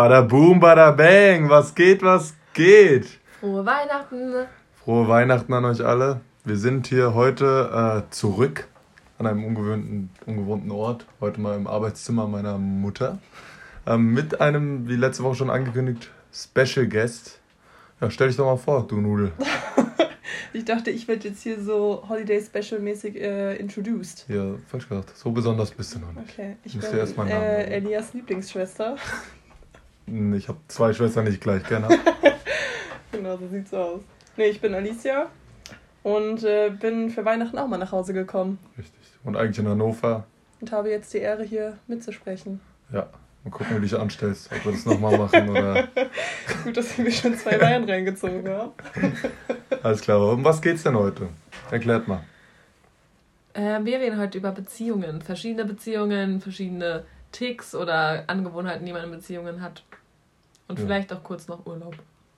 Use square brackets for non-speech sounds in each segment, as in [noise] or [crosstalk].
Bada boom, bada bang. Was geht, was geht? Frohe Weihnachten. Frohe Weihnachten an euch alle. Wir sind hier heute äh, zurück an einem ungewohnten, ungewohnten Ort. Heute mal im Arbeitszimmer meiner Mutter. Ähm, mit einem, wie letzte Woche schon angekündigt, Special Guest. Ja, stell dich doch mal vor, du Nudel. [laughs] Ich dachte, ich werde jetzt hier so Holiday Special mäßig äh, introduced. Ja, falsch gesagt. So besonders bist du noch nicht. Okay, ich bin dir erst mal einen Namen äh. Elias Lieblingsschwester. Hm, Ich habe zwei Schwestern, die ich gleich kenne. [laughs] genau, so sieht's aus. Nee, ich bin Alicia und äh, bin für Weihnachten auch mal nach Hause gekommen Richtig. Und eigentlich in Hannover. und habe jetzt die Ehre, hier mitzusprechen. Ja, mal gucken, wie du dich anstellst. Ob wir das nochmal machen oder. [laughs] Gut, dass ich mir schon zwei Bayern reingezogen habe. [laughs] Alles klar, um was geht's denn heute? Erklärt mal. Äh, wir reden heute über Beziehungen. Verschiedene Beziehungen, verschiedene Ticks oder Angewohnheiten, die man in Beziehungen hat. Und Ja. vielleicht auch kurz noch Urlaub.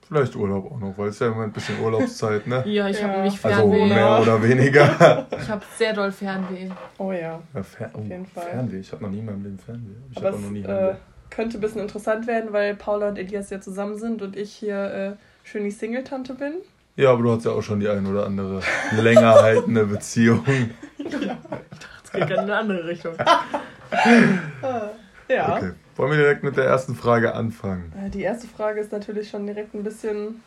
Vielleicht Urlaub auch noch, weil es ja im Moment ein bisschen Urlaubszeit, ne? Ja, ich Ja. habe nämlich Also Fernweh. mehr oder weniger. Ich habe sehr doll Fernweh. Oh ja. Ja, Fer Auf jeden oh, Fall. Fernweh. Ich habe noch nie in meinem Leben Fernweh. Ich habe auch noch nie es Heimweh. äh, könnte ein bisschen interessant werden, weil Paula und Elias ja zusammen sind und ich hier äh, schön die Single-Tante bin. Ja, aber du hast ja auch schon die ein oder andere länger haltende Beziehung. [laughs] Es geht in eine andere Richtung. [laughs] Ja. Okay. Wollen wir direkt mit der ersten Frage anfangen? Äh, Die erste Frage ist natürlich schon direkt ein bisschen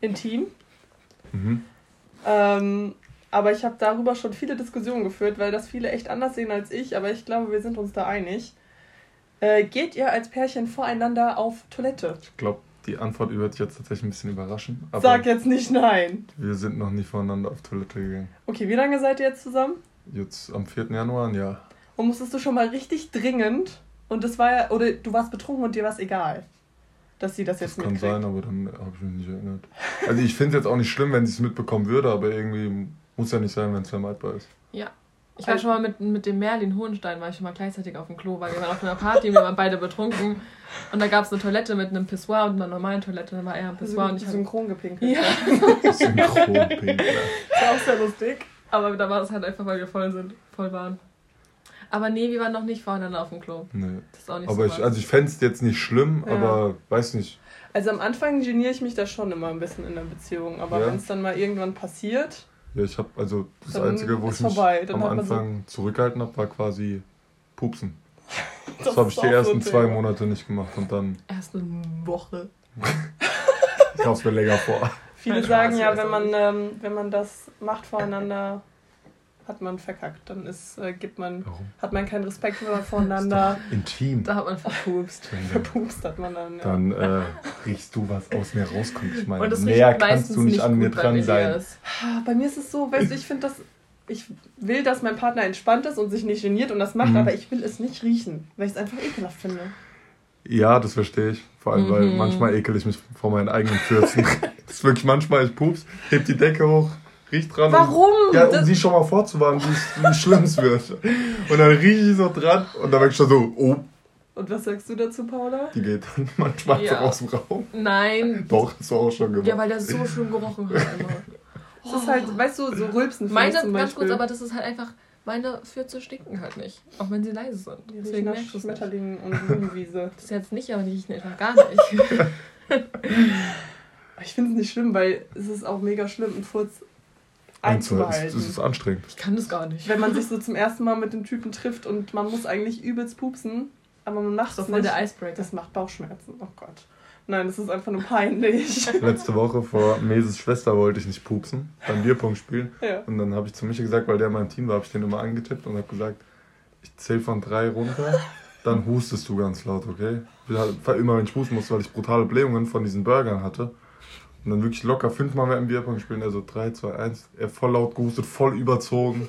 intim. Mhm. Ähm, aber ich habe darüber schon viele Diskussionen geführt, weil das viele echt anders sehen als ich. Aber ich glaube, wir sind uns da einig. Äh, geht ihr als Pärchen voreinander auf Toilette? Ich glaube, die Antwort wird jetzt tatsächlich ein bisschen überraschen. Sag jetzt nicht nein. wir sind noch nie voneinander auf Toilette gegangen. Okay, wie lange seid ihr jetzt zusammen? Jetzt am 4. Januar, Jahr. Und musstest du schon mal richtig dringend und das war ja, oder du warst betrunken und dir war es egal, dass sie das Das jetzt kann mitkriegt. sein, aber dann habe ich mich nicht erinnert. Also ich finde es jetzt auch nicht schlimm, wenn sie es mitbekommen würde, aber irgendwie muss ja nicht sein, wenn es vermeidbar ist. Ja. Ich war schon mal mit, mit dem Merlin Hohenstein, war ich schon mal gleichzeitig auf dem Klo, weil wir waren auf einer Party, wir waren beide betrunken. Und da gab es eine Toilette mit einem Pissoir und einer normalen Toilette. Dann war er am Pissoir und ich habe synchron gepinkelt. Ja. [laughs] Synchronpinkler. Das war auch sehr lustig. Aber da war es halt einfach, weil wir voll sind, voll waren. Aber nee, wir waren noch nicht voreinander auf dem Klo. Nee. Das ist auch nicht Aber so ich, also ich fände es jetzt nicht schlimm, Ja. aber weiß nicht. Also am Anfang geniere ich mich da schon immer ein bisschen in der Beziehung, aber Ja. wenn es dann mal irgendwann passiert, Ja, ich habe also das Einzige, wo ich mich am man so- Anfang zurückgehalten habe, war quasi Pupsen. [laughs] Das, Das habe ich die so ersten ein zwei Thema. Monate nicht gemacht und dann Erst eine Woche. ich es mir länger vor. viele Nein, sagen ja, wenn man, ähm, wenn man das macht voreinander, hat man verkackt. Dann ist, äh, gibt man, Warum? hat man keinen Respekt mehr [laughs] voreinander. Intim. Da hat man verpupst. Verpupst hat man dann. Ja. Dann äh, riechst du, was aus mir rauskommt. Ich meine, näher kannst du nicht an mir dran sein. Ah, Bei mir ist es so, weißt du, ich finde das. Ich will, dass mein Partner entspannt ist und sich nicht geniert und das macht, Mhm. aber ich will es nicht riechen, weil ich es einfach ekelhaft finde. Ja, das verstehe ich. Vor allem, weil Mhm. manchmal ekel ich mich vor meinen eigenen Fürzen. [laughs] das ist wirklich manchmal, ich pups, heb die Decke hoch, riech dran. Warum? Und, ja, um Das- sie schon mal vorzuwarnen, wie schlimm es wird. Und dann rieche ich so dran und dann merke ich schon so, oh, Und was sagst du dazu, Paula? die geht dann [laughs] manchmal so Ja. aus dem Raum. Nein. Doch, hast du auch schon gemacht. Ja, weil der so schön gerochen hat immer. [laughs] Das ist halt, weißt du, so Rülpsen Meine, zum ganz kurz, aber das ist halt einfach, meine Fürze stinken halt nicht. Auch wenn sie leise sind. Die riechen Deswegen nach merkst du es nicht. Schmetterlingen und [laughs] Blumenwiese. Das jetzt nicht, aber die riechen einfach gar nicht. Ich finde es nicht schlimm, weil es ist auch mega schlimm, einen Furz Einzuhalten. einzuhalten. Das ist anstrengend. Ich kann das gar nicht. Wenn man sich so zum ersten Mal mit dem Typen trifft und man muss eigentlich übelst pupsen, aber man macht Das es voll nicht. der Icebreaker. Das macht Bauchschmerzen. Oh Gott. Nein, das ist einfach nur peinlich. [laughs] Letzte Woche vor Meses Schwester wollte ich nicht pupsen, beim Bierpunkt spielen. ja. Und dann habe ich zu Micha gesagt, weil der in meinem Team war, habe ich den immer angetippt und habe gesagt, ich zähle von drei runter, dann hustest du ganz laut, okay? Immer, wenn ich husten musste, weil ich brutale Blähungen von diesen Burgern hatte. Und dann wirklich locker fünfmal mehr im Bierpong spielen, also 3, 2, 1, er voll laut gehustet, voll überzogen.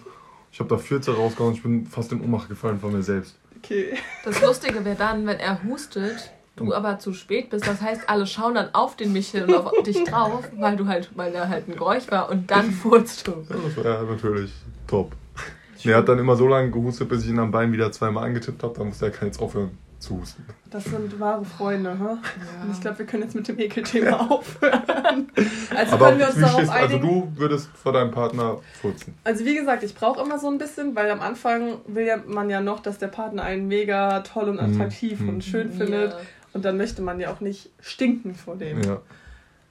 Ich habe da 14 rausgehauen, ich bin fast in Ohnmacht gefallen von mir selbst. Okay. Das Lustige wäre dann, wenn er hustet, du aber zu spät bist. Das heißt, alle schauen dann auf den Michel und auf [laughs] dich drauf, weil du halt, weil der halt ein Geräusch war und dann [laughs] furzt du. Das war ja natürlich top. Er hat dann immer so lange gehustet, bis ich ihn am Bein wieder zweimal angetippt habe, dann musste er jetzt aufhören zu husten. Das sind wahre Freunde, hä? Und ich Ja. glaube, wir können jetzt mit dem Ekelthema [laughs] aufhören. Also Aber können wir uns wie darauf also du würdest vor deinem Partner furzen. Also wie gesagt, ich brauche immer so ein bisschen, weil am Anfang will ja man ja noch, dass der Partner einen mega toll und Mhm. attraktiv Mhm. und schön findet. Ja. Und dann möchte man ja auch nicht stinken vor dem. Ja.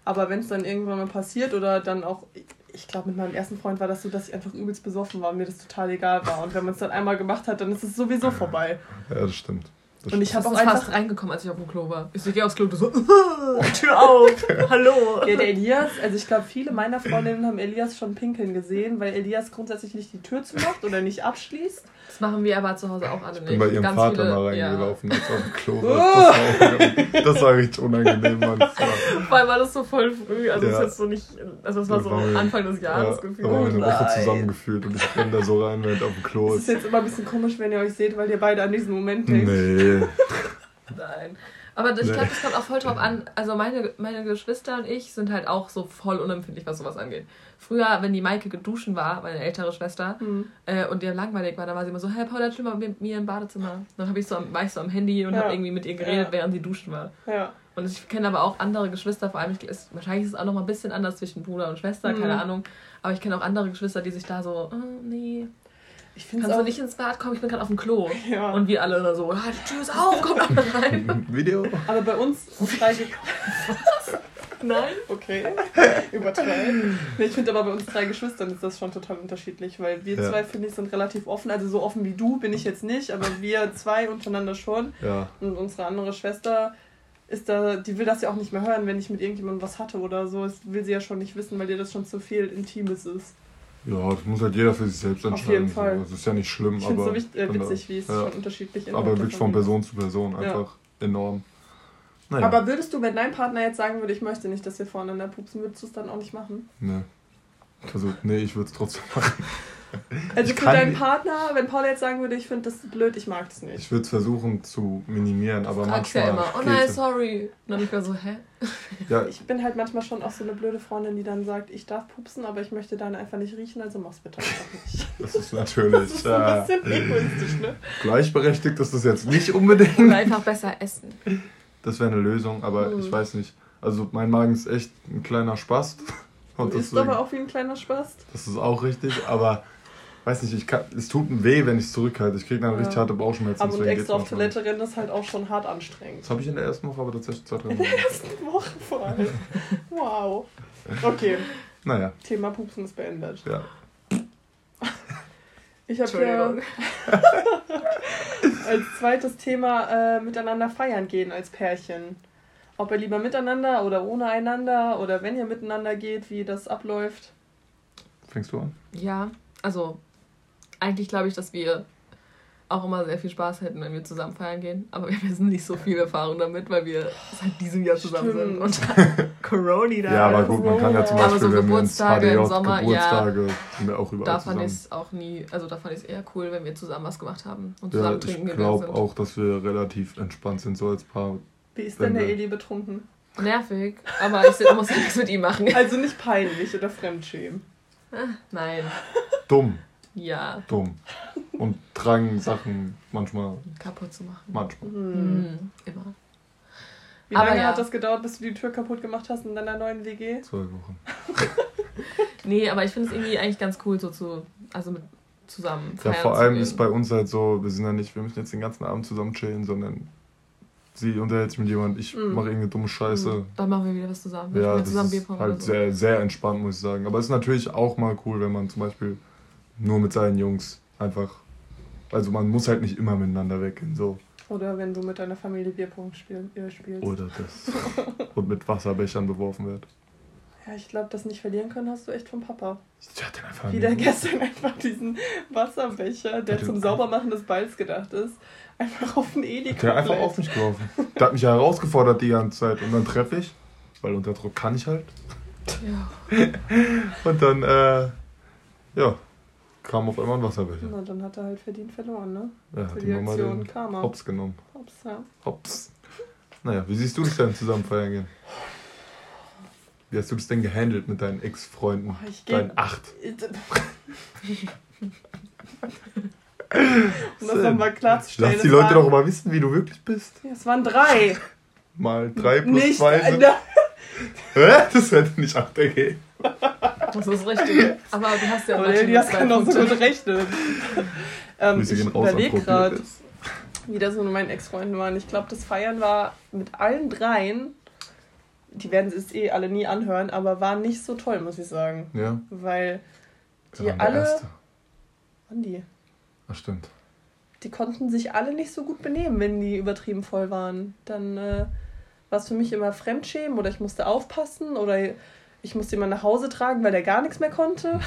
Aber wenn es dann irgendwann mal passiert oder dann auch, ich glaube, mit meinem ersten Freund war das so, dass ich einfach übelst besoffen war und mir das total egal war. Und wenn man es dann einmal gemacht hat, dann ist es sowieso vorbei. Ja, das stimmt. Das Und ich habe auch bin fast einfach. reingekommen, als ich auf dem Klo war. Ich so, geh aufs Klo, du so, [laughs] [laughs] Tür auf, hallo. Ja, der Elias, also ich glaube, viele meiner Freundinnen haben Elias schon pinkeln gesehen, weil Elias grundsätzlich nicht die Tür zumacht oder nicht abschließt. Das machen wir aber zu Hause auch alle Ich nicht. bin bei ihrem Ganz Vater viele- mal ja. reingelaufen, als er auf dem Klo [laughs] war. Das war, das war richtig unangenehm, war, Vor allem war das so voll früh, also Ja. das ist jetzt so nicht, also das war so war mir- Anfang des Jahres ja, gefühlt. da haben wir eine Woche zusammengefühlt und ich renne da so rein, während auf dem Klo Es ist. ist jetzt immer ein bisschen komisch, wenn ihr euch seht, weil ihr beide an diesen Moment denkt. Nee. [laughs] Nein. Aber ich Nee. glaube, das kommt auch voll drauf an. Also meine, meine Geschwister und ich sind halt auch so voll unempfindlich, was sowas angeht. Früher, wenn die Maike geduschen war, meine ältere Schwester, Hm. äh, und ihr langweilig war, dann war sie immer so, hey Paula, chill mal mit mir im Badezimmer. Dann hab ich so, am- war ich so am Handy und Ja. habe irgendwie mit ihr geredet, Ja. während sie duschen war. Ja. Und ich kenne aber auch andere Geschwister, vor allem, ich, ist, wahrscheinlich ist es auch noch mal ein bisschen anders zwischen Bruder und Schwester, Mhm. keine Ahnung. Aber ich kenne auch andere Geschwister, die sich da so, oh, nee, Ich finde kannst du nicht ins Bad kommen, ich bin gerade auf dem Klo. [laughs] Ja. Und wir alle da so, ah, die Tür ist auf, komm doch mal rein. [laughs] Video? aber bei uns [laughs] drei Ge- Nein? Okay, übertreiben. Nee, ich finde aber bei uns drei Geschwistern ist das schon total unterschiedlich, weil wir Ja. zwei, finde ich, sind relativ offen. Also so offen wie du bin ich jetzt nicht, aber wir zwei untereinander schon. Ja. Und unsere andere Schwester ist da, die will das ja auch nicht mehr hören, wenn ich mit irgendjemandem was hatte oder so. Das will sie ja schon nicht wissen, weil ihr das schon zu viel Intimes ist. Ja, das muss halt jeder für sich selbst Auf entscheiden. jeden Fall. So. Das ist ja nicht schlimm, Ich finde es aber. so wichtig, äh, witzig, wie es ja. schon unterschiedlich Aber innerhalb der wirklich von Person zu Person einfach enorm. Naja. Aber würdest du, wenn dein Partner jetzt sagen würde, ich möchte nicht, dass wir voreinander pupsen, würdest du es dann auch nicht machen? ne. Also, nee, ich würde es trotzdem [laughs] machen. [laughs] Also Ich für deinen Partner, wenn Paul jetzt sagen würde, ich finde das blöd, ich mag es nicht. Ich würde es versuchen zu minimieren, aber manchmal. ja immer, oh nein, sorry. Und dann bin ich mir so, hä? Ja, Ich bin halt manchmal schon auch so eine blöde Freundin, die dann sagt, ich darf pupsen, aber ich möchte deine einfach nicht riechen, also mach's bitte einfach nicht. [laughs] das ist Das natürlich ist so ein äh, bisschen egoistisch, ne? gleichberechtigt, ist das jetzt nicht unbedingt. Oder einfach besser essen. Das wäre eine Lösung, aber Mhm. ich weiß nicht. Also, mein Magen ist echt ein kleiner Spast. Und Du isst deswegen, aber auch wie ein kleiner Spast. das ist auch richtig, aber weiß nicht, ich kann, es tut mir weh, wenn ich es zurückhalte. Ich kriege dann Ja. richtig harte Bauchschmerzen. Aber und extra auf Toilette rennen ist halt auch schon hart anstrengend. Das habe ich in der ersten Woche aber tatsächlich zwei, drei In Mal. der ersten Woche vor allem. Wow. Okay, Naja, Thema Pupsen ist beendet. ja. Ich habe ja Entschuldigung. [laughs] als zweites Thema äh, miteinander feiern gehen als Pärchen. Ob ihr lieber miteinander oder ohne einander oder wenn ihr miteinander geht, wie das abläuft. Fängst du an? Ja, also eigentlich glaube ich, dass wir auch immer sehr viel Spaß hätten, wenn wir zusammen feiern gehen. Aber wir haben nicht so viel Erfahrung damit, weil wir seit diesem Jahr zusammen sind. Stimmt. Und [laughs] Corona da. Ja, aber gut, man kann ja zum Aber Beispiel, so wenn wir ins Geburtstage im HDJ, Sommer, ja. Geburtstage, sind wir auch überall Da fand ich es auch nie, also da fand ich es eher cool, wenn wir zusammen was gemacht haben und Ja, zusammen ich trinken gegangen glaube sind. auch, dass wir relativ entspannt sind, so als Paar. Wie ist denn der Eli betrunken? Nervig, aber ich muss ja nichts mit ihm machen. Also nicht peinlich oder fremdschämen. Nein, Dumm, ja, dumm. Und tragen Sachen manchmal, kaputt zu machen. manchmal. Hm. Hm, immer. Wie Aber lange ja. hat das gedauert, bis du die Tür kaputt gemacht hast in deiner neuen WG? Zwei Wochen. [laughs] Nee, aber ich finde es irgendwie eigentlich ganz cool, so zu, also mit zusammen Ja, vor allem ist bei uns halt so, wir sind ja nicht, wir müssen jetzt den ganzen Abend zusammen chillen, sondern sie unterhält sich mit jemand, ich Mhm. mache irgendeine dumme Scheiße. Dann machen wir wieder was zusammen. Wir Ja, das zusammen ist halt so. sehr, sehr entspannt, muss ich sagen. Aber es ist natürlich auch mal cool, wenn man zum Beispiel nur mit seinen Jungs einfach. Also man muss halt nicht immer miteinander weggehen, so. Oder wenn du mit deiner Familie Bierpong spiel, äh, spielst. Oder das. [laughs] Und mit Wasserbechern beworfen wird. Ja, ich glaube, das nicht verlieren können hast du echt vom Papa. Ich hatte einfach Wie der gestern einfach diesen Wasserbecher, der zum Saubermachen des Balls gedacht ist, einfach auf den Eli Der einfach auf mich geworfen. Der hat mich ja herausgefordert die ganze Zeit. Und dann treffe ich, weil unter Druck kann ich halt. Ja. [laughs] Und dann, äh, ja, kam auf einmal ein Wasserbecher. Na, dann hat er halt verdient verloren, ne? Ja, hat die die Mama Aktion den Karma. Hops genommen. Hops, ja. Hops. Naja, wie siehst du das denn zusammen feiern gehen? Wie hast du das denn gehandelt mit deinen Ex-Freunden? Boah, ich Deinen acht. [laughs] Um das nochmal klarzustellen. Lass die Leute waren- doch mal wissen, wie du wirklich bist. Ja, Es waren drei. Mal drei plus Nicht zwei sind. Hä? Das hätte nicht acht ergeben. [laughs] Das ist richtig. Aber du hast ja Aber Elias mit kann doch so gut rechnen. ähm, ich überlege gerade. Bierdes. wieder so meine Ex-Freunde waren. Ich glaube, das Feiern war mit allen dreien, die werden es eh alle nie anhören, aber war nicht so toll, muss ich sagen. Ja. Weil die der alle. Erste? Andi, Ach, stimmt. die konnten sich alle nicht so gut benehmen, wenn die übertrieben voll waren. Dann äh, war es für mich immer Fremdschämen oder ich musste aufpassen oder ich musste jemanden nach Hause tragen, weil der gar nichts mehr konnte.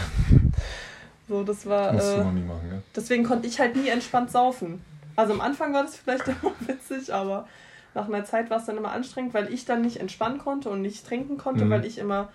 [laughs] so, das war. Du Äh, noch nie machen, ja? deswegen konnte ich halt nie entspannt saufen. Also am Anfang war das vielleicht [laughs] immer witzig, aber nach einer Zeit war es dann immer anstrengend, weil ich dann nicht entspannen konnte und nicht trinken konnte, Mhm. weil ich immer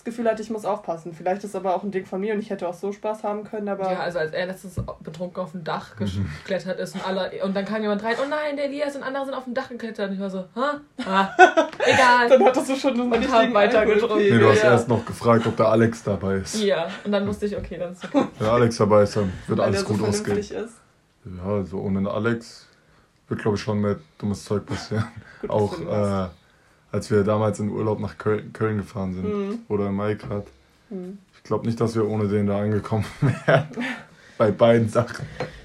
das Gefühl hatte, ich muss aufpassen. Vielleicht ist aber auch ein Ding von mir und ich hätte auch so Spaß haben können, aber. Ja, also als er letztens betrunken auf dem Dach Mhm. geklettert ist und alle und dann kam jemand rein, oh nein, der Elias und andere sind auf dem Dach geklettert und ich war so, ha? Ah, [laughs] egal. dann hattest du schon einen Und richtigen haben weiter Alkoholpegel. getrunken. Nee, du hast Ja. erst noch gefragt, ob der Alex dabei ist. Ja, und dann wusste ich, okay, dann ist okay. Wenn der Alex dabei ist, dann wird weil alles der so gut ausgehen. ist. Ja, also ohne den Alex wird, glaube ich, schon mehr dummes Zeug passieren. Gut, Auch äh, als wir damals in Urlaub nach Köln, Köln gefahren sind. Mhm. Oder in Maigrad. Hm. Ich glaube nicht, dass wir ohne den da angekommen [laughs] wären. Bei beiden Sachen.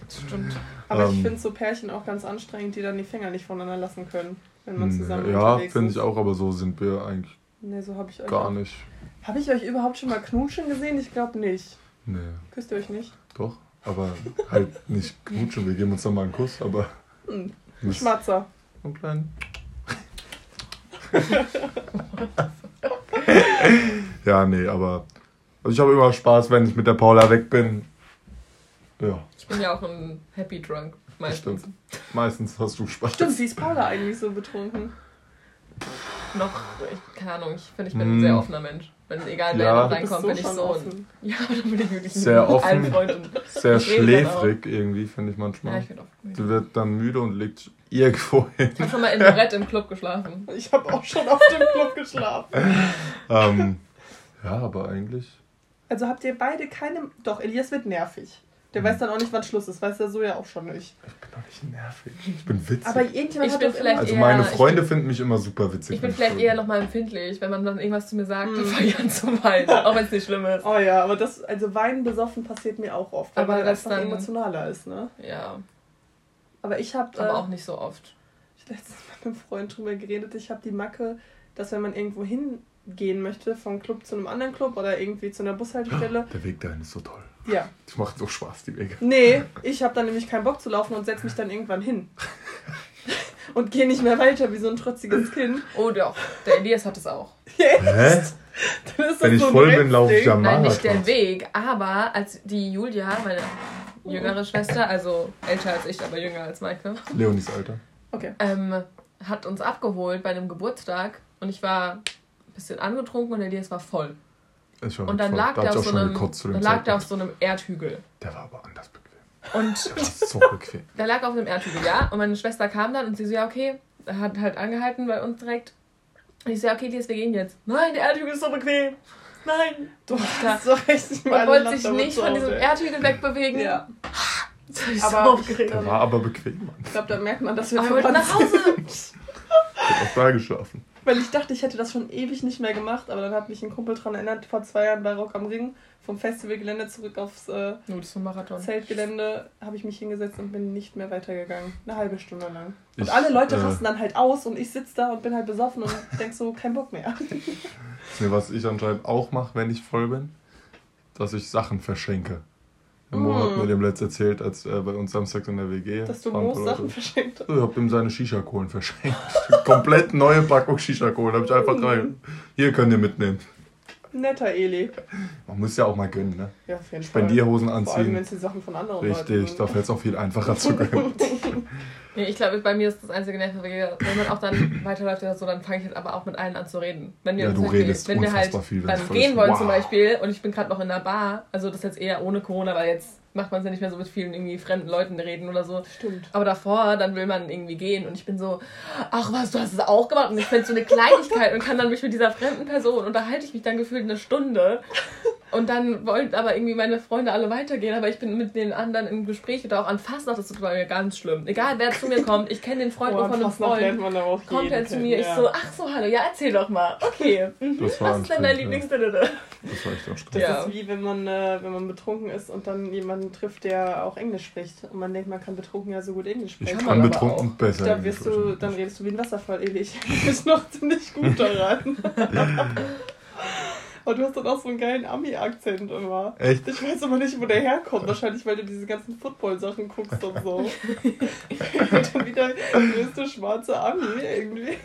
Stimmt. Aber ich Ähm. finde so Pärchen auch ganz anstrengend, die dann die Finger nicht voneinander lassen können, wenn man zusammen Hm, ja, unterwegs finde ich auch, aber so sind wir eigentlich Nee, so habe ich euch gar nicht. Habe ich euch überhaupt schon mal knutschen gesehen? Ich glaube nicht. Nee, Küsst ihr euch nicht? doch. Aber halt nicht knutschen. Wir geben uns dann mal einen Kuss, aber. Hm. Nicht Schmatzer. einen kleinen. [laughs] ja, nee, aber. Also ich habe immer Spaß, wenn ich mit der Paula weg bin. Ja, Ich bin ja auch ein Happy Drunk. Meistens. stimmt. Meistens hast du Spaß. Stimmt, wie ist Paula eigentlich so betrunken? Noch, ich, keine Ahnung, ich finde, ich bin ein Mm. sehr offener Mensch. Wenn egal wer Ja. reinkommt, so bin ich so ein. offen. [laughs] Ja, dann bin ich wirklich Sehr offen. Sehr schläfrig irgendwie, finde ich Ja, manchmal. ich bin oft. Du wird dann müde und legt irgendwo [laughs] hin. Ich habe schon mal in Brett im Club geschlafen. Ich habe auch schon auf dem Club geschlafen. ähm, ja, aber eigentlich. Also habt ihr beide keine. Doch, Elias wird nervig. Der weiß dann auch nicht, wann Schluss ist. Weiß er so ja auch schon nicht. Ich bin doch nicht nervig. Ich bin witzig. Aber irgendjemand Ich hat bin doch vielleicht also eher- meine Freunde finden mich immer super witzig. Ich bin vielleicht eher nochmal empfindlich, wenn man dann irgendwas zu mir sagt, Mm. dann fange ich an zu weinen. [laughs] Auch wenn es nicht schlimm ist. Oh ja, aber das, also Weinen besoffen passiert mir auch oft, Aber weil man das dann- emotionaler ist, ne? Ja, Aber ich habe aber äh, auch nicht so oft. ich hab letztens mit einem Freund drüber geredet, ich habe die Macke, dass wenn man irgendwo hingehen möchte, vom Club zu einem anderen Club oder irgendwie zu einer Bushaltestelle, Der Weg dahin ist so toll. Ja. Die machen so Spaß, die Wege. Nee, ich habe dann nämlich keinen Bock zu laufen und setz mich dann irgendwann hin. [laughs] und gehe nicht mehr weiter wie so ein trotziges Kind. Oh doch, der Elias hat es auch. [laughs] Hä? Dann ist das Wenn ich so voll bin, laufe ich am Nein, nicht der. Weg, aber als die Julia, meine jüngere Schwester, also älter als ich, aber jünger als Maike, Leonis Alter. Okay. ähm, hat uns abgeholt bei einem Geburtstag und ich war ein bisschen angetrunken und der Elias war voll. Und dann voll- lag da der auf auch so einem, dann lag der auf so einem Erdhügel. Der war aber anders bequem. Und Der war so bequem. [laughs] der lag auf einem Erdhügel, ja. Und meine Schwester kam dann und sie so, ja, okay, er hat halt angehalten bei uns direkt. Und ich so, ja, okay, Elias, wir gehen jetzt. Nein, der Erdhügel ist so bequem. Nein. Du hast so richtig Und mal wollte sich nicht von diesem Erdhügel wegbewegen. Ja. [laughs] Das ich so Aber- aufgeregt. Der war aber bequem, Mann. Ich glaube, da merkt man, dass wir Aber wir wollten nach Hause. sind. Ich hab auch da geschlafen. Weil ich dachte, ich hätte das schon ewig nicht mehr gemacht, aber dann hat mich ein Kumpel dran erinnert, vor zwei Jahren bei Rock am Ring, vom Festivalgelände zurück aufs äh, Marathon. Zeltgelände, habe ich mich hingesetzt und bin nicht mehr weitergegangen. Eine halbe Stunde lang. Und Ich, alle Leute äh, rasten dann halt aus und ich sitze da und bin halt besoffen und [laughs] denk so, kein Bock mehr. Nee, was ich anscheinend auch mache, wenn ich voll bin, dass ich Sachen verschenke. Der Mo hat mir dem letzt erzählt, als äh, bei uns samstags in der WG. Dass du paar Sachen verschenkt hast. Ich hab ihm seine Shisha-Kohlen verschenkt. [laughs] Komplett neue Packung Shisha-Kohlen. Hab ich einfach rein. Hier könnt ihr mitnehmen. Netter Eli. Man muss ja auch mal gönnen, ne? Ja, auf jeden Fall. Spendierhosen Vor allem, wenn anziehen. es die Sachen von anderen Richtig, sind. da fällt es auch viel einfacher zu gönnen. [laughs] Nee, ich glaube, bei mir ist das einzige Nervige, wenn man auch dann weiterläuft oder so, dann fange ich halt aber auch mit allen an zu reden. Wenn wir, Ja, du redest wenn wir halt viel, wenn dann es voll gehen wollen Wow. zum Beispiel und ich bin gerade noch in der Bar, also das ist jetzt eher ohne Corona, weil jetzt macht man es ja nicht mehr so mit vielen irgendwie fremden Leuten reden oder so. Stimmt. Aber davor, dann will man irgendwie gehen und ich bin so, ach was, du hast es auch gemacht und ich finde so eine Kleinigkeit und kann dann mich mit dieser fremden Person unterhalte ich mich dann gefühlt eine Stunde Und dann wollten aber irgendwie meine Freunde alle weitergehen, aber ich bin mit den anderen im Gespräch oder auch an Fastnacht, das ist bei mir ganz schlimm. Egal wer zu mir kommt, ich kenne den Freund Oh, von einem Freund. auch Kommt er zu mir, ich ja. so, ach so, hallo, ja, erzähl doch mal. Okay. [laughs] Mhm. Das Was ist denn dein ja. Lieblingsdödödö? Das war echt Das anstrengend. Ja. ist wie wenn man, äh, wenn man betrunken ist und dann jemanden trifft, der auch Englisch spricht. Und man denkt, man kann betrunken ja so gut Englisch Ich sprechen. Kann kann betrunken auch. besser. Da Englisch wirst du, dann redest du wie ein Wasserfall ewig. [laughs] Du bist noch ziemlich gut daran. [laughs] Und du hast dann auch so einen geilen Ami-Akzent immer. Echt? Ich weiß aber nicht, wo der herkommt. Wahrscheinlich, weil du diese ganzen Football-Sachen guckst und so. und [laughs] dann wieder größte schwarze Ami irgendwie.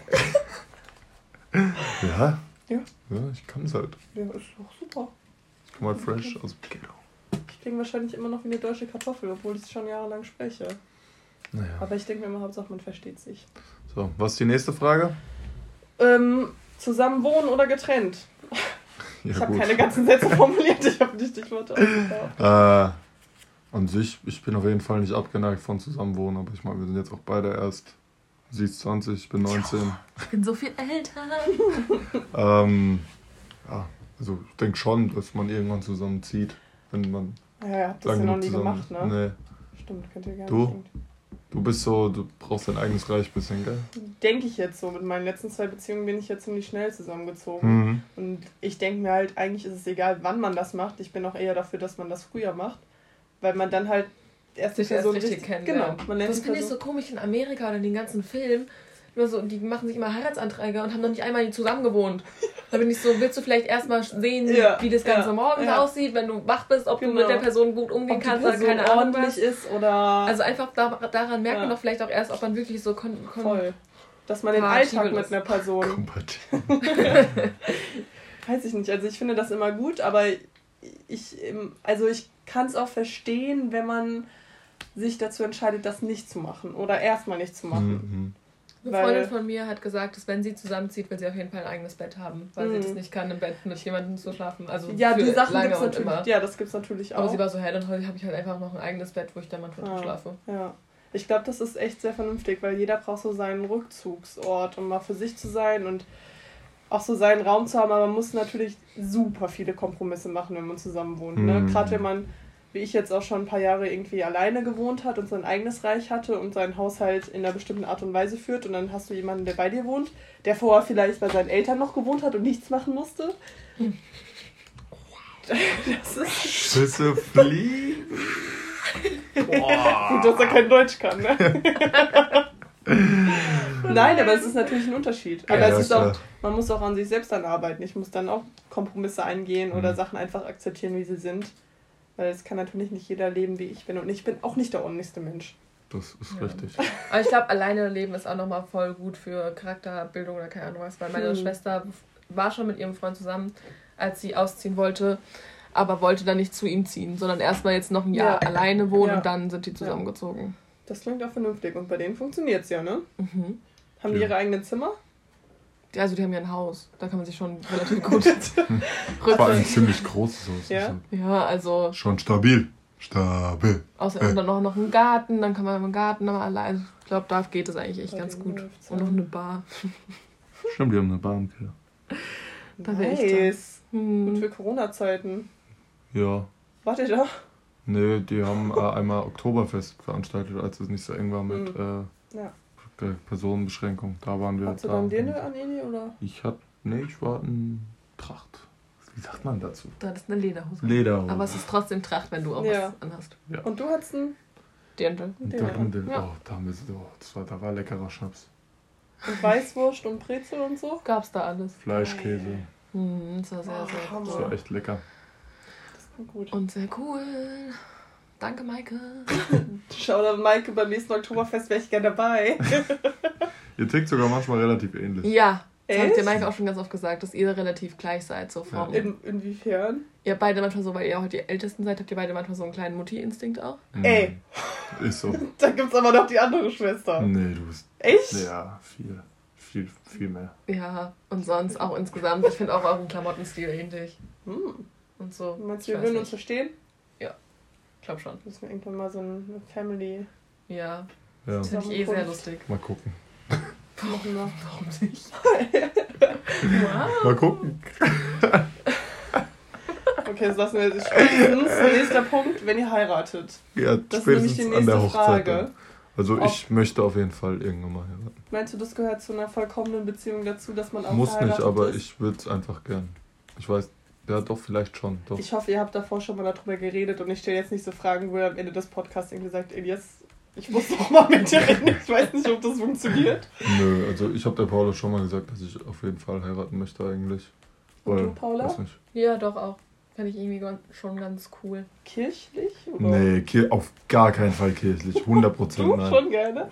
Ja? Ja. Ja, ich kann es halt. Ja, ist doch super. Ich komme halt fresh aus dem Ghetto. Ich klinge wahrscheinlich immer noch wie eine deutsche Kartoffel, obwohl ich es schon jahrelang spreche. Naja. Aber ich denke mir immer, Hauptsache man versteht sich. So, was ist die nächste Frage? Ähm, zusammen wohnen oder getrennt? [laughs] Ja, ich habe keine ganzen Sätze [laughs] formuliert, ich habe nicht die Worte. Äh, an sich, ich bin auf jeden Fall nicht abgeneigt von Zusammenwohnen, aber ich meine, wir sind jetzt auch beide erst. Sie ist 20, ich bin 19. Ich bin so viel älter. [laughs] Ähm, ja, also ich denke schon, dass man irgendwann zusammenzieht, wenn man Ja, ihr habt das ja noch nie zusammen gemacht, ne? Nee, Stimmt, könnt ihr gar Du? nicht. du bist so, du brauchst dein eigenes Reich bisschen, gell? Denke ich jetzt so. Mit meinen letzten zwei Beziehungen bin ich ja ziemlich schnell zusammengezogen. Mhm. Und ich denke mir halt, eigentlich ist es egal, wann man das macht. Ich bin auch eher dafür, dass man das früher macht. Weil man dann halt erst die Sich erst Person richtig Genau, kennenlernt. man lernt Das finde ich so Person. komisch in Amerika oder in den ganzen Filmen. Immer so, die machen sich immer Heiratsanträge und haben noch nicht einmal zusammen gewohnt. Da bin ich so, willst du vielleicht erstmal sehen, Ja, wie das Ganze ja, morgens ja. aussieht, wenn du wach bist, ob du Genau. mit der Person gut umgehen Ob die kannst oder keine Ahnung ordentlich was. ist oder Also einfach da, daran merkt man doch vielleicht auch erst, ob man wirklich so kon kon voll. Dass man den Alltag mit ist. einer Person. [laughs] Weiß ich nicht. Also ich finde das immer gut, aber ich, also ich kann es auch verstehen, wenn man sich dazu entscheidet, das nicht zu machen oder erstmal nicht zu machen. Mhm. Eine Weil- Freundin von mir hat gesagt, dass wenn sie zusammenzieht, will sie auf jeden Fall ein eigenes Bett haben, weil Mhm. sie das nicht kann, im Bett mit jemandem zu schlafen. Also Ja, die Sachen lange gibt es und natürlich. immer. Ja, das gibt's natürlich Aber auch. sie war so, hä, dann habe ich halt einfach noch ein eigenes Bett, wo ich dann manchmal Ja. schlafe. Ja. Ich glaube, das ist echt sehr vernünftig, weil jeder braucht so seinen Rückzugsort, um mal für sich zu sein und auch so seinen Raum zu haben. Aber man muss natürlich super viele Kompromisse machen, wenn man zusammen wohnt. Ne? Mhm. Gerade wenn man, wie ich jetzt auch schon ein paar Jahre irgendwie alleine gewohnt hat und sein eigenes Reich hatte und seinen Haushalt in einer bestimmten Art und Weise führt und dann hast du jemanden, der bei dir wohnt, der vorher vielleicht bei seinen Eltern noch gewohnt hat und nichts machen musste. Das ist Schüsse fliegen. Gut, dass er kein Deutsch kann, ne? Nein, aber es ist natürlich ein Unterschied. Aber Ja, es auch, man muss auch an sich selbst dann arbeiten. Ich muss dann auch Kompromisse eingehen oder Mhm. Sachen einfach akzeptieren, wie sie sind. Weil es kann natürlich nicht jeder leben, wie ich bin. Und ich bin auch nicht der ordentlichste Mensch. Das ist Ja. richtig. Aber ich glaube, alleine leben ist auch nochmal voll gut für Charakterbildung oder keine Ahnung was, weil meine Hm. Schwester war schon mit ihrem Freund zusammen, als sie ausziehen wollte, aber wollte dann nicht zu ihm ziehen, sondern erstmal jetzt noch ein Jahr Ja. alleine wohnen Ja. und dann sind die zusammengezogen. Das klingt auch vernünftig. Und bei denen funktioniert es ja, ne? Mhm. Haben die ihre eigenen Zimmer? Die- Also die haben ja ein Haus, da kann man sich schon relativ gut War ein rücken. ziemlich großes Haus. Ja? Also Ja, also Schon stabil. Stabil. außerdem dann noch, noch einen Garten, dann kann man im Garten aber allein. Ich glaube, da geht es eigentlich echt Bei ganz gut. Und noch eine Bar. [laughs] Stimmt, die haben eine Bar im Keller. Da wär ich nice. Und Hm. für Corona-Zeiten. Ja. Wart ihr da? Nee, die haben äh, einmal Oktoberfest veranstaltet, als es nicht so eng war mit Mhm. äh, Ja. Ge- Personenbeschränkung. Da waren wir. Hattest du da. dann Dirne an Eli oder? Ich hatte. Nee, ich war in Tracht. Wie sagt man dazu? Das ist eine Lederhose. Lederhose. Aber es ist trotzdem Tracht, wenn du auch Ja. was anhast. Und du hattest einen Dirndl. Und da, und, den- Ja. oh, da haben wir so, oh, das war, da war leckerer Schnaps. und Weißwurst und Brezel und so? Gab's da alles. Fleischkäse. Hm, das war sehr, Oh, sehr Hammer. Das cool. war echt lecker. Das klingt gut. Und sehr cool. Danke, Maike. [laughs] Schau da, Maike, beim nächsten Oktoberfest wäre ich gerne dabei. [laughs] Ihr tickt sogar manchmal relativ ähnlich. Ja, das dir Echt? Maike auch schon ganz oft gesagt, dass ihr relativ gleich seid, so vom. In, inwiefern? Ihr habt beide manchmal so, weil ihr auch die Ältesten seid, habt ihr beide manchmal so einen kleinen Mutti-Instinkt auch. Mhm. Ey. Ist so. [laughs] Da gibt's aber noch die andere Schwester. Nee, du bist. Echt? Ja, viel. Viel, viel mehr. Ja, und sonst auch insgesamt. Ich finde auch euren Klamottenstil ähnlich. Hm. Und so. Meinst du, wir würden uns verstehen? Ich glaube schon. Müssen wir irgendwann mal so eine Family Ja, Ja. das finde ich eh sehr lustig. Mal gucken. machen. [laughs] Ne? Warum nicht? wow. [laughs] Mal gucken. Okay, das lassen wir spätestens. Nächster Punkt, wenn ihr heiratet. Ja, Das ist nämlich spätestens die an der nächste Hochzeit. Frage. dann. Also Ob- ich möchte auf jeden Fall irgendwann mal heiraten. Meinst du, das gehört zu einer vollkommenen Beziehung dazu, dass man auch Muss nicht, aber ist? ich würde es einfach gern. Ich weiß, ja doch, vielleicht schon. Doch. Ich hoffe, ihr habt davor schon mal darüber geredet und ich stelle jetzt nicht so Fragen, wo ihr am Ende des Podcasts irgendwie sagt, Elias, ich muss doch mal mit dir reden. Ich weiß nicht, ob das funktioniert. Nö, also ich habe der Paula schon mal gesagt, dass ich auf jeden Fall heiraten möchte eigentlich. Und du, Paula? weiß nicht. Ja, doch auch. Fände ich irgendwie schon ganz cool. Kirchlich? Oder? Nee, Kir auf gar keinen Fall kirchlich. [laughs] 100 Prozent Du nein. schon gerne?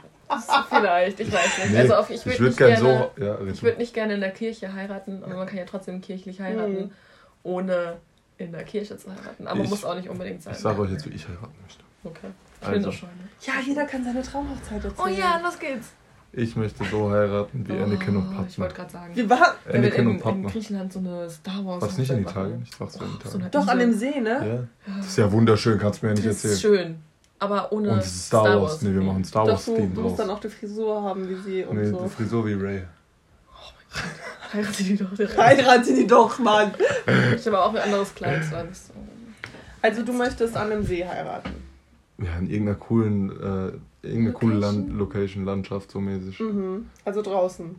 Vielleicht, ich weiß nicht. Nee, also auf, ich würde würde nicht gern gerne, so. Ja, ich würde nicht gerne in der Kirche heiraten, aber man kann ja trotzdem kirchlich heiraten, Mhm. Ohne in der Kirche zu heiraten. Aber Ich- muss auch nicht unbedingt sein. ich sage euch jetzt, wie ich heiraten möchte. Okay. Ich Also. bin so schon. Ja, jeder kann seine Traumhochzeit erzählen. Oh ja, los geht's. Ich möchte so heiraten wie Anakin und Oh, Ich Padme. wollte gerade sagen. Wir waren Anakin in, und in Padme. Griechenland so eine Star Wars. Was nicht in Italien? Ich dachte, es wäre in so Italien. einer doch an dem. See, ne? Ja. Das ist ja wunderschön, kannst du mir ja nicht Das ist erzählen. schön. Aber ohne Und ist Star, Wars. Nee, wir machen Star Wars du, Theme du musst draus. dann auch die Frisur haben wie sie und Nee, so. die Frisur wie Ray. Heirate die doch direkt. Heirate die doch, Mann. Ich habe auch ein anderes Kleid. Das war nicht so. Also du möchtest an einem See heiraten. Ja, in irgendeiner coolen, äh, irgendeine coole Location? Land Location, Landschaft so mäßig. Mhm. Also draußen.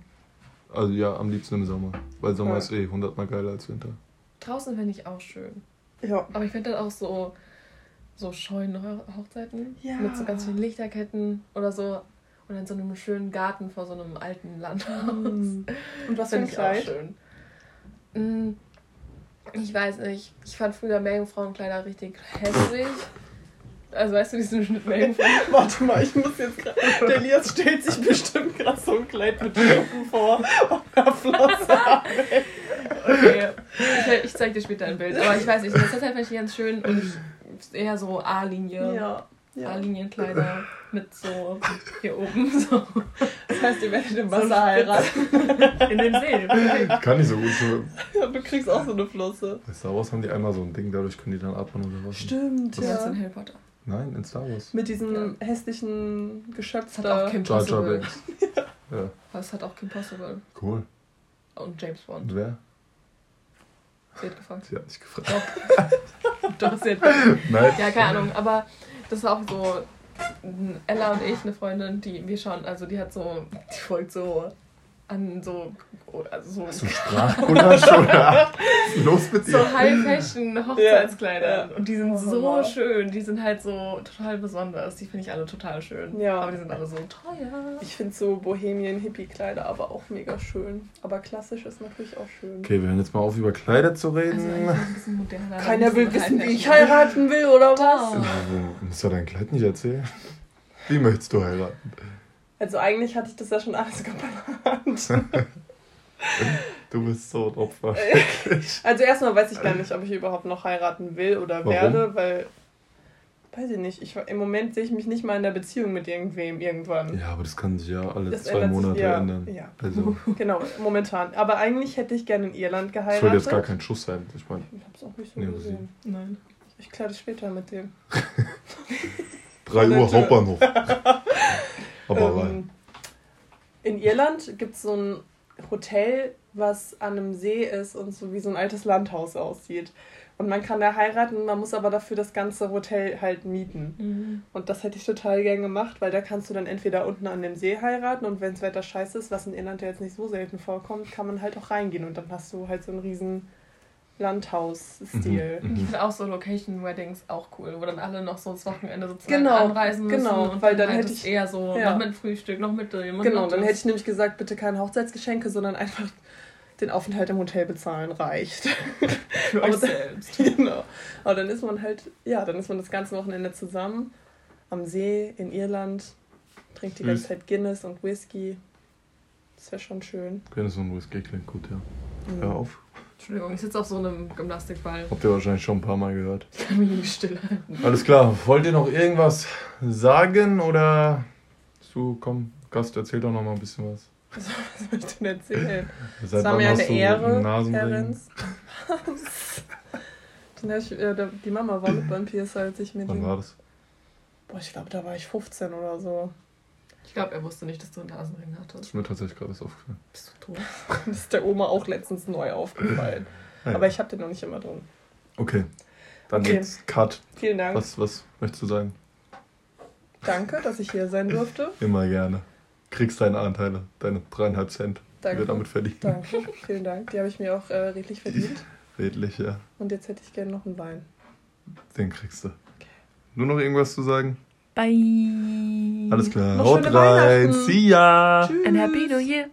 Also ja, am liebsten im Sommer. Weil Sommer Ja. ist eh hundertmal geiler als Winter. Draußen fände ich auch schön. Ja. Aber ich finde dann auch so, so scheune Ho- Hochzeiten. Ja. Mit so ganz vielen Lichterketten oder so. Und in so einem schönen Garten vor so einem alten Landhaus. Und was für ein Finde ich auch Kleid? schön. Mm, Ich weiß nicht. Ich fand früher Meerjungfrauenkleider richtig hässlich. Also weißt du, diesen Schnitt Meerjungfrauen? [laughs] Warte mal, ich muss jetzt gerade. Der Elias stellt sich bestimmt gerade so ein Kleid mit Schuppen vor und einer Flosse. Okay. Ich, ich zeig dir später ein Bild. Aber ich weiß nicht, das ist halt vielleicht ganz schön und eher so A-Linie. Ja. Ja. A-Linienkleider [laughs] mit so hier oben so [laughs] Das heißt, ihr werdet im So Wasser heiraten. [laughs] in den See. Ich kann nicht so gut so. Ja, du kriegst auch so eine Flosse. Bei Star Wars haben die einmal so ein Ding, dadurch können die dann atmen oder was. Stimmt, meinst ja. in Harry Potter. Nein, in Star Wars. Mit diesem hässlichen Geschöpf Das hat auch. Kim Jar Jar Possible. Binks. Ja, Das hat auch Kim Possible. cool. Und James Bond. Und wer? Sie hat gefragt. Sie hat nicht gefragt. Doch, sie hat Nein. Ja, keine Ahnung, aber das war auch so. Ella und ich, eine Freundin, die wir schauen, also die hat so, die folgt so an so, also so, du Sprachgulasch oder? [laughs] Los mit dir? so High-Fashion-Hochzeitskleidern. Ja. Und die sind Oh, so Mama. schön, die sind halt so total besonders. Die finde ich alle total schön. Ja. Aber die sind alle so teuer. Ich finde so Bohemian-Hippie-Kleider aber auch mega schön. Aber klassisch ist natürlich auch schön. Okay, wir hören jetzt mal auf, über Kleider zu Also reden. moderner. Keiner ein will wissen, wie ich heiraten will, oder was? Doch. Ja, wo- Musst du dein Kleid nicht erzählen? Wie möchtest du heiraten? Also eigentlich hatte ich das ja schon alles geplant. [laughs] Du bist so ein Opfer. [laughs] Also erstmal weiß ich gar nicht, ob ich überhaupt noch heiraten will oder Warum? werde, weil weiß ich nicht. Ich, Im Moment sehe ich mich nicht mal in der Beziehung mit irgendwem irgendwann. Ja, aber das kann sich ja alle Das zwei ändert sich, Monate ja. ändern. Ja. Also, [laughs] Genau, momentan. Aber eigentlich hätte ich gerne in Irland es geheiratet. soll jetzt gar kein Schuss sein. Ich meine, Ich hab's auch nicht so Nee, gesehen. Nein. Ich kläre das später mit dem. 3 Uhr. Hauptbahnhof. Ähm, in Irland gibt es so ein Hotel, was an einem See ist und so wie so ein altes Landhaus aussieht. Und man kann da heiraten, man muss aber dafür das ganze Hotel halt mieten. Mhm. Und das hätte ich total gern gemacht, weil da kannst du dann entweder unten an dem See heiraten und wenn das Wetter scheiße ist, was in Irland ja jetzt nicht so selten vorkommt, kann man halt auch reingehen und dann hast du halt so einen riesen Landhaus-Stil. Mhm. Ich finde auch so Location-Weddings auch cool, wo dann alle noch so das Wochenende sozusagen Genau, anreisen müssen. genau, und weil dann halt hätte ich- eher so ja. noch mit Frühstück, noch mit dem Genau, dann hätte ich nämlich gesagt, bitte keine Hochzeitsgeschenke, sondern einfach den Aufenthalt im Hotel bezahlen reicht. [laughs] für aber euch dann- selbst. [laughs] genau. Aber dann ist man halt, ja, dann ist man das ganze Wochenende zusammen am See in Irland, trinkt die ganze. Zeit Guinness und Whisky. Das wäre schon schön. Guinness und Whisky klingt gut, ja. Mhm. Hör auf. Entschuldigung, ich sitze auf so einem Gymnastikball. Habt ihr wahrscheinlich schon ein paar Mal gehört. Ich kann mich nicht stillhalten. Alles klar, wollt ihr noch irgendwas sagen oder du komm, Gast, erzähl doch noch mal ein bisschen was. Was soll ich denn erzählen? Seit Das war mir eine Ehre, ich, äh, die Mama war mit beim Piercer, als ich mit Wann war das? Boah, ich glaube, da war ich 15 oder so. Ich glaube, er wusste nicht, dass du einen Nasenring Das hattest. ist mir tatsächlich gerade erst aufgefallen. Bist du tot? [laughs] Das ist der Oma auch letztens neu aufgefallen. Ja. Aber ich habe den noch nicht immer drin. Okay. Dann Okay. jetzt Cut. Vielen Dank. Was, was möchtest du sagen? Danke, dass ich hier sein durfte. Immer gerne. Kriegst deine Anteile, deine dreieinhalb Cent, die Danke. wir damit verdienen. Danke, vielen Dank. Die habe ich mir auch äh, redlich verdient. [laughs] Redlich, ja. Und jetzt hätte ich gerne noch einen Wein. Den kriegst du. Nur noch irgendwas zu sagen? Bye. Alles klar. Haut rein. See ya. Tschüss. And Happy New Year.